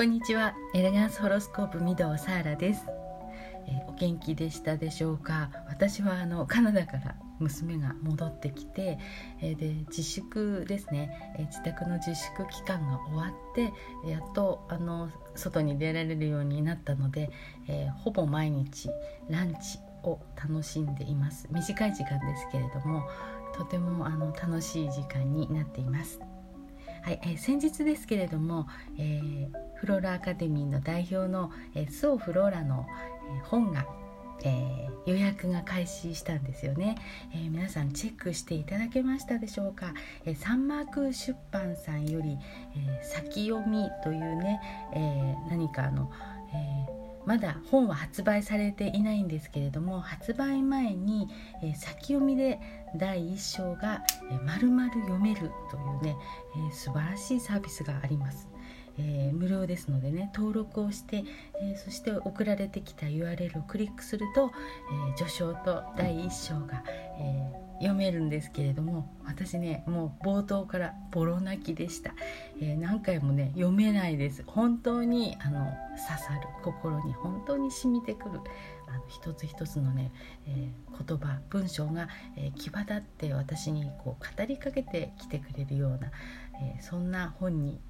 こんにちは。エレガンスホロスコープ御堂サーラです、えー、お元気でしたでしょうか？私はあのカナダから娘が戻ってきて、えー、で自粛ですね、えー、自宅の自粛期間が終わってやっとあの外に出られるようになったので、えほぼ毎日ランチを楽しんでいます。短い時間ですけれどもとてもあの楽しい時間になっています。はい、えー、先日ですけれども、えー、フローラアカデミーの代表の、えー、スオ・フローラの、え、本が、えー、予約が開始したんですよね、えー、皆さんチェックしていただけましたでしょうか、えー、サンマーク出版さんより、えー、先読みというね、えー、何かあの、えーまだ本は発売されていないんですけれども発売前に、えー、先読みで第1章が、えー、丸々読めるというね、えー、素晴らしいサービスがあります。えー、無料ですのでね登録をして、えー、そして送られてきた URL をクリックすると、え、序章と第1章が、え読めるんですけれども私ねもう冒頭からボロ泣きでした、え何回もね読めないです。本当にあの刺さる心に本当に染みてくるあの一つ一つのね、え言葉文章が、え際立って私にこう語りかけてきてくれるような、えそんな本に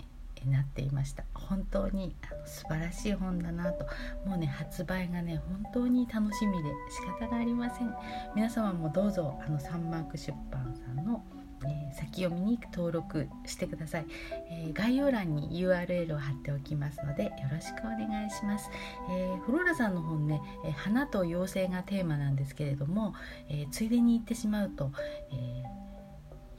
なっていました。本当にあの素晴らしい本だなと。もうね発売がね本当に楽しみで仕方がありません。皆様もどうぞあのサンマーク出版さんのえー、先読みに登録してください、えー、概要欄に URL を貼っておきますのでよろしくお願いします、えー、フローラさんの本ね、え花と妖精がテーマなんですけれども、えついでに言ってしまうと、え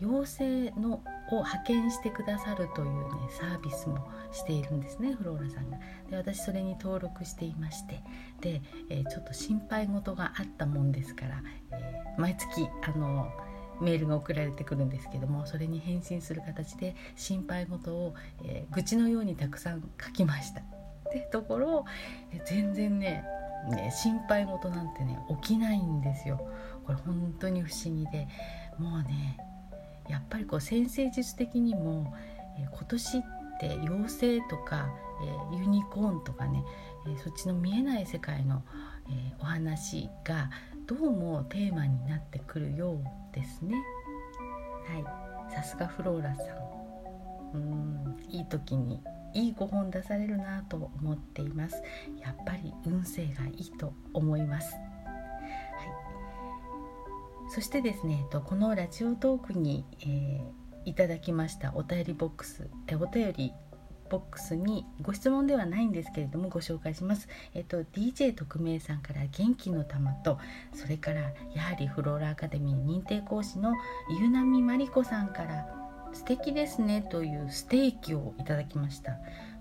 妖精のを派遣してくださるというねサービスもしているんですねフローラさんが。で私それに登録していましてで、えー、ちょっと心配事があったもんですから、えー、毎月あのメールが送られてくるんですけどもそれに返信する形で心配事を、えー、愚痴のようにたくさん書きました。ってところ、え全然ねね心配事なんてね起きないんですよ。これ本当に不思議でもうねやっぱりこう先生術的にも、えー、今年って妖精とか、えー、ユニコーンとかね、えー、そっちの見えない世界の、えお話がどうもテーマになってくるようですね。はい。さすがフローラさん。うんいい時にいいご本出されるなと思っています。やっぱり運勢がいいと思いますそしてですねこのラジオトークに、えー、いただきましたお便りボックスえお便りボックスにご質問ではないんですけれどもご紹介します。えっと DJ 特命さんから元気の玉とそれからやはりフローラアカデミー認定講師のゆなみまりこさんから素敵ですねというステーキをいただきました。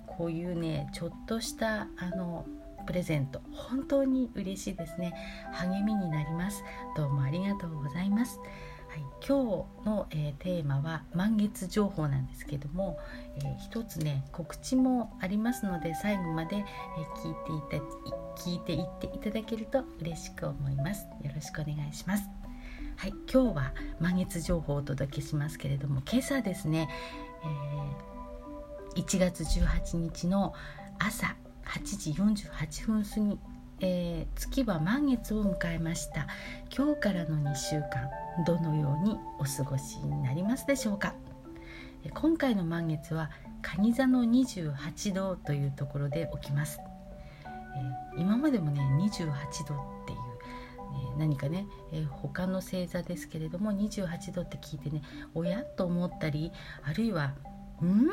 こういうねちょっとしたあのプレゼント。本当に嬉しいですね。励みになります。どうもありがとうございます。はい、今日の、えー、テーマは満月情報なんですけども、えー、一つね告知もありますので最後まで、えー、聞いていた聞いていっていただけると嬉しく思います。よろしくお願いします。はい、今日は満月情報をお届けしますけれども今朝ですね、えー、1月18日の朝8時48分過ぎ、えー、月は満月を迎えました。今日からの2週間どのようにお過ごしになりますでしょうか？今回の満月は蟹座の28度というところで起きます、えー、今までもね28度っていうえ何かね、えー、他の星座ですけれども28度って聞いてねおやと思ったりあるいは「ん?」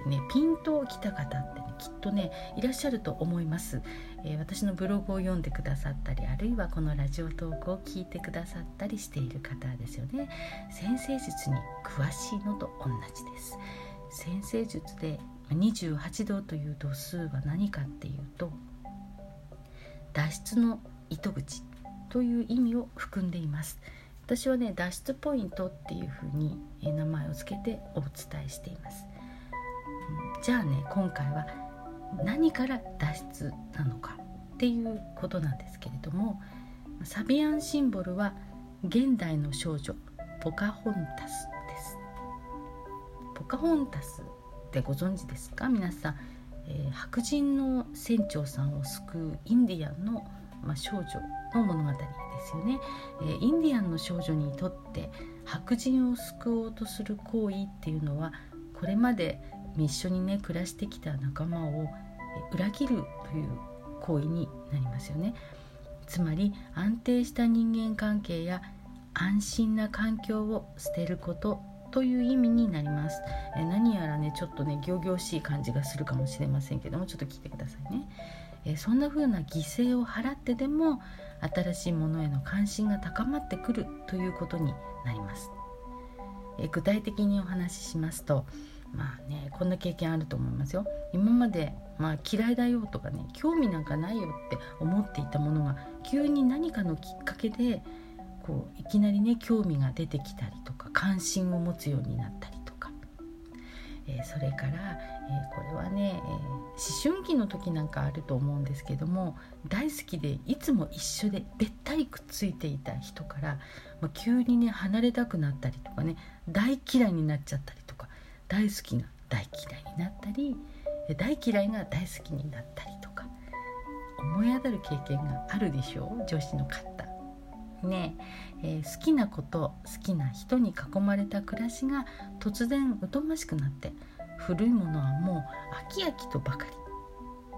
ってねピンときた方って、ね、きっとねいらっしゃると思います、えー、私のブログを読んでくださったりあるいはこのラジオトークを聞いてくださったりしている方ですよね。先生術に詳しいのと同じです。先生術で28度という度数は何かっていうと脱出の糸口という意味を含んでいます。私はね脱出ポイントっていうふうに名前を付けてお伝えしています。じゃあね今回は何から脱出なのかっていうことなんですけれどもサビアンシンボルは現代の少女ポカホンタスです。ポカホンタスってご存知ですか？皆さん、えー、白人の船長さんを救うインディアンの、まあ、少女の物語ですよね、えー、インディアンの少女にとって白人を救おうとする行為っていうのはこれまで一緒にね暮らしてきた仲間を裏切るという行為になりますよねつまり安定した人間関係や安心な環境を捨てることという意味になります。え何やらねちょっとね仰々しい感じがするかもしれませんけどもちょっと聞いてくださいね。えそんな風な犠牲を払ってでも新しいものへの関心が高まってくるということになります。え具体的にお話ししますとまあねこんな経験あると思いますよ。今まで、まあ、嫌いだよとかね興味なんかないよって思っていたものが急に何かのきっかけでこういきなりね興味が出てきたりとか関心を持つようになったりとか、えー、それから、えー、これはね、えー、思春期の時なんかあると思うんですけども大好きでいつも一緒でべったりくっついていた人から、まあ、急にね離れたくなったりとかね大嫌いになっちゃったりとか大好きが大嫌いになったり大嫌いが大好きになったりとか思い当たる経験があるでしょう女子の方。ね、えー、好きなこと好きな人に囲まれた暮らしが突然疎ましくなって古いものはもう飽き飽きとばかり、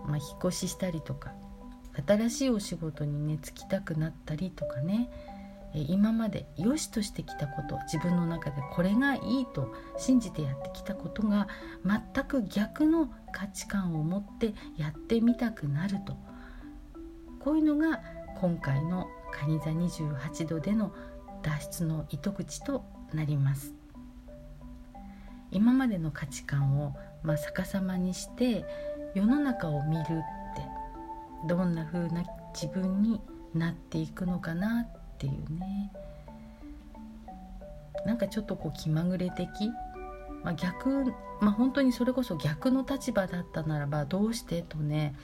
まあ、引っ越ししたりとか新しいお仕事にね就きたくなったりとかね今まで良しとしてきたこと自分の中でこれがいいと信じてやってきたことが全く逆の価値観を持ってやってみたくなると。こういうのが今回の蟹座28度での脱出の糸口となります。今までの価値観を、まあ、逆さまにして世の中を見るってどんな風な自分になっていくのかなってていうね。なんかちょっとこう気まぐれ的、まあ、逆、まあ、本当にそれこそ逆の立場だったならばどうしてとね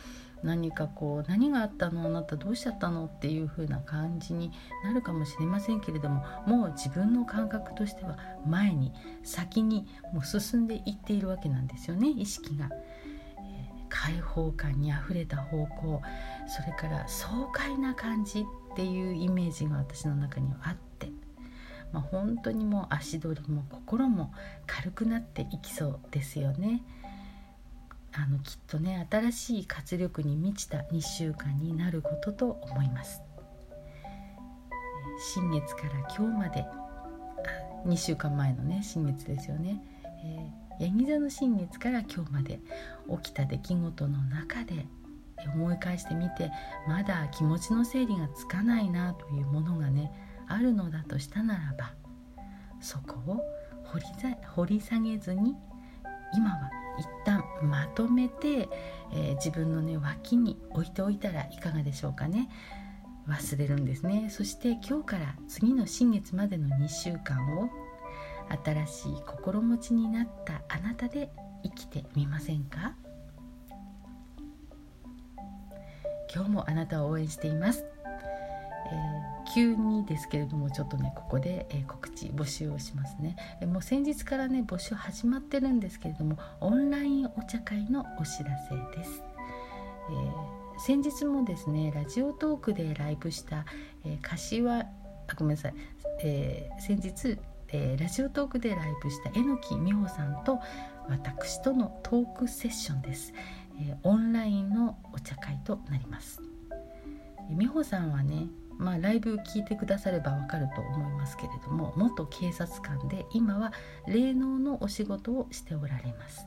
何かこう何があったの？あなたどうしちゃったの？っていう風な感じになるかもしれませんけれどももう自分の感覚としては前に先にもう進んでいっているわけなんですよね意識が。開放感にあふれた方向それから爽快な感じっていうイメージが私の中にはあって、まあ、本当にもう足取りも心も軽くなっていきそうですよね。あのきっとね新しい活力に満ちた2週間になることと思います新月から今日まで2週間前のね新月ですよね、えー、ヤギ座の新月から今日まで起きた出来事の中で思い返してみてまだ気持ちの整理がつかないなというものがねあるのだとしたならばそこを掘り下げずに今は一旦まとめて、えー、自分のね脇に置いておいたらいかがでしょうかね。忘れるんですね。そして今日から次の新月までの2週間を新しい心持ちになったあなたで生きてみませんか？今日もあなたを応援しています、えー急にですけれどもちょっとねここで、え告知募集をしますね、えもう先日からね募集始まってるんですけれどもオンラインお茶会のお知らせです、えー、先日もですねラジオトークでライブした、えー、柏あごめんなさい、えー、先日、えーラジオトークでライブした榎木美穂さんと私とのトークセッションです、えオンラインのお茶会となります。美穂さんはねまあ、ライブ聞いてくださればわかると思いますけれども元警察官で今は霊能のお仕事をしておられます。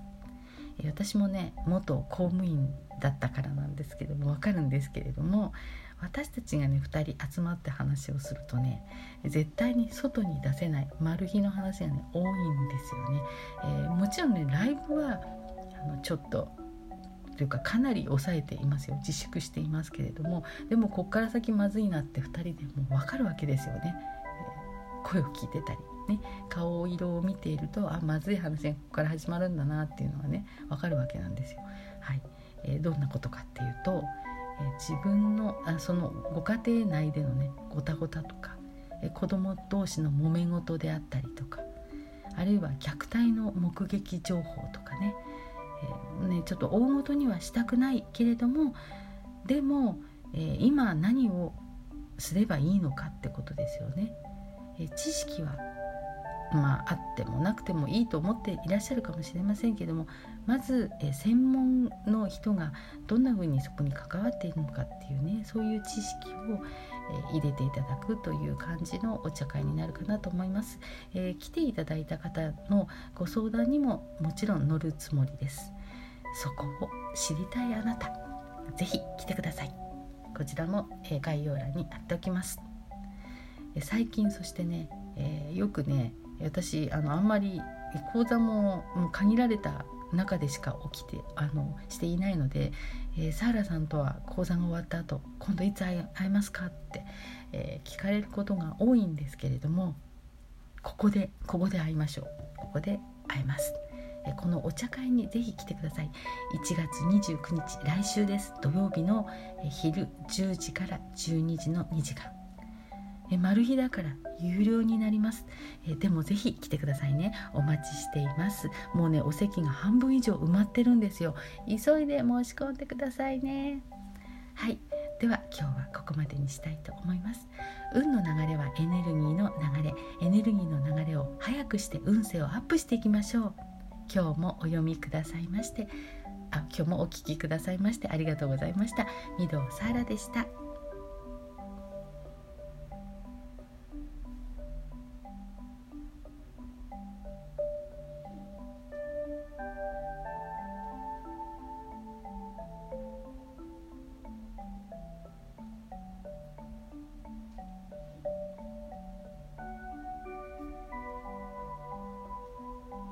私もね元公務員だったからなんですけどもわかるんですけれども私たちがね2人集まって話をするとね絶対に外に出せないマル秘の話がね多いんですよね、えー、もちろんねライブはあのちょっとというかかなり抑えていますよ。自粛していますけれどもでもこっから先まずいなって2人でもう分かるわけですよね、えー、声を聞いてたりね顔色を見ているとあまずい話がここから始まるんだなっていうのはね分かるわけなんですよ。はい。えー、どんなことかっていうと、自分のあそのご家庭内でのねごたごたとか、え、子供同士の揉め事であったりとかあるいは虐待の目撃情報とかねえー、ね、ちょっと大ごとにはしたくないけれどもでも、えー、今何をすればいいのかってことですよね。え知識はまあ、あってもなくてもいいと思っていらっしゃるかもしれませんけどもまず、え専門の人がどんなふうにそこに関わっているのかっていうねそういう知識を、え入れていただくという感じのお茶会になるかなと思います、えー、来ていただいた方のご相談にももちろん乗るつもりです。そこを知りたいあなた是非来てください。こちらも、え概要欄に貼っておきます。最近そしてね、えー、よくね私あのあんまり講座ももう限られた中でしか起きてあのしていないので、えー、サーラさんとは講座が終わった後今度いつ会えますかって、えー、聞かれることが多いんですけれどもここでここで会いましょう。ここで会えます、えー、このお茶会にぜひ来てください。1月29日来週です。土曜日の昼10時から12時の2時間。えマル秘だから有料になります。えでもぜひ来てくださいね。お待ちしています。もうねお席が半分以上埋まってるんですよ。急いで申し込んでくださいね。はい。では今日はここまでにしたいと思います。運の流れはエネルギーの流れ。エネルギーの流れを早くして運勢をアップしていきましょう。今日もお読みくださいましてあ今日もお聴きくださいましてありがとうございました。御堂サーラでした。